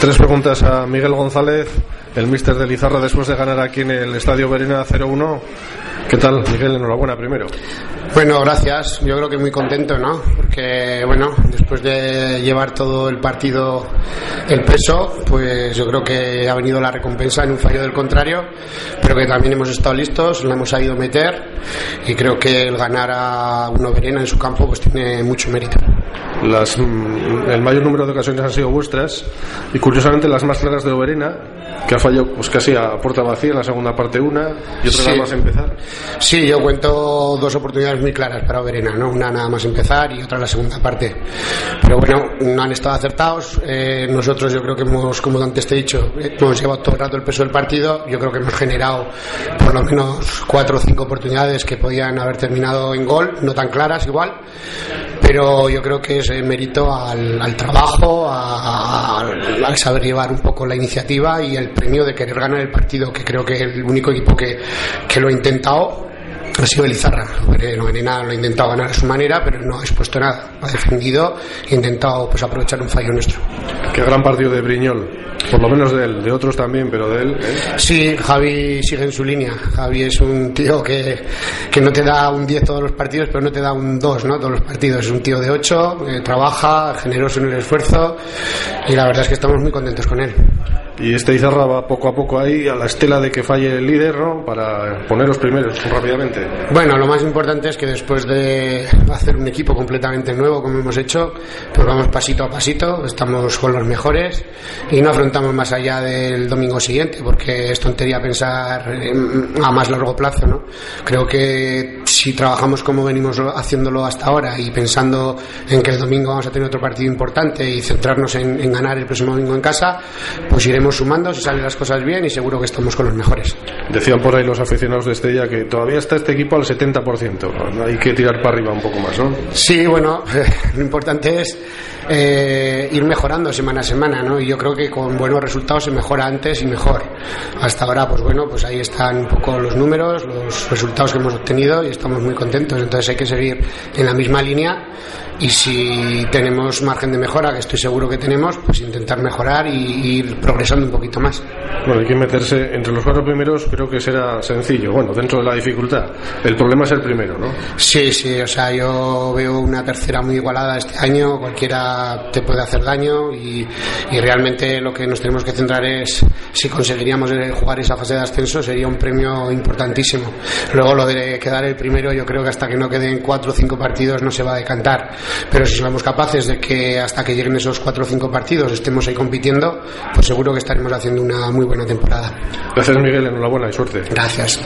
Tres preguntas a Miguel González, el míster de Lizarra, después de ganar aquí en el Estadio Verena 0-1. ¿Qué tal, Miguel? Enhorabuena primero. Bueno, gracias. Yo creo que muy contento, ¿no? Porque, bueno, después de llevar todo el partido el peso, pues yo creo que ha venido la recompensa en un fallo del contrario, pero que también hemos estado listos, la hemos sabido meter y creo que el ganar a uno Verena en su campo pues tiene mucho mérito. Las, mm, el mayor número de ocasiones han sido vuestras y curiosamente las más claras de Oberena, que ha fallado pues casi a puerta vacía en la segunda parte una y otra Sí. nada más empezar. Sí, yo cuento dos oportunidades muy claras para Verena, ¿no? Una nada más empezar y otra en la segunda parte. Pero bueno, no han estado acertados. Eh, nosotros yo creo que hemos, como antes te he dicho, eh, hemos llevado todo el rato el peso del partido. Yo creo que hemos generado por lo menos cuatro o cinco oportunidades que podían haber terminado en gol, no tan claras igual. Pero yo creo que es eh, mérito al, trabajo, a- al saber llevar un poco la iniciativa y el premio de querer ganar el partido, que creo que el único equipo que, que lo ha intentado ha sido el Izarra. Verena Verena lo ha intentado ganar a su manera, pero no ha expuesto nada. Ha defendido e intentado pues, aprovechar un fallo nuestro. Qué gran partido de Briñol, por lo menos de él, de otros también, pero de él. ¿eh? Sí, Javi sigue en su línea. Javi es un tío que, que no te da un 10 todos los partidos, pero no te da un 2 ¿no? todos los partidos. Es un tío de 8, eh, trabaja, generoso en el esfuerzo y la verdad es que estamos muy contentos con él. Y este Izarra va poco a poco ahí a la estela de que falle el líder, ¿no? Para poner los primeros rápidamente. Bueno, lo más importante es que después de hacer un equipo completamente nuevo, como hemos hecho, pues vamos pasito a pasito, estamos con los mejores y no afrontamos más allá del domingo siguiente, porque es tontería pensar en- a más largo plazo, ¿no? Creo que si trabajamos como venimos haciéndolo hasta ahora y pensando en que el domingo vamos a tener otro partido importante y centrarnos en, en ganar el próximo domingo en casa, pues iremos sumando si salen las cosas bien y seguro que estamos con los mejores. Decían por ahí los aficionados de Estella que todavía está este equipo al 70%. ¿no? Hay que tirar para arriba un poco más, ¿no? Sí, bueno, lo importante es eh, ir mejorando semana a semana, ¿no? Y yo creo que con buenos resultados se mejora antes y mejor. Hasta ahora, pues bueno, pues ahí están un poco los números, los resultados que hemos obtenido y estamos muy contentos. Entonces hay que seguir en la misma línea y si tenemos margen de mejora, que estoy seguro que tenemos, pues intentar mejorar y, ir progresando un poquito más. Bueno, hay que meterse entre los cuatro primeros, creo que será sencillo. Bueno, dentro de la dificultad. El problema es el primero, ¿no? Sí, sí, o sea, yo veo una tercera muy igualada este año, cualquiera te puede hacer daño y, y realmente lo que nos tenemos que centrar es si conseguiríamos eh, jugar esa fase de ascenso sería un premio importantísimo. Luego lo de quedar el primero yo creo que hasta que no queden cuatro o cinco partidos no se va a decantar, pero si somos capaces de que hasta que lleguen esos cuatro o cinco partidos estemos ahí compitiendo, pues seguro que estaremos haciendo una muy buena temporada. Gracias, Miguel. Enhorabuena y suerte. Gracias.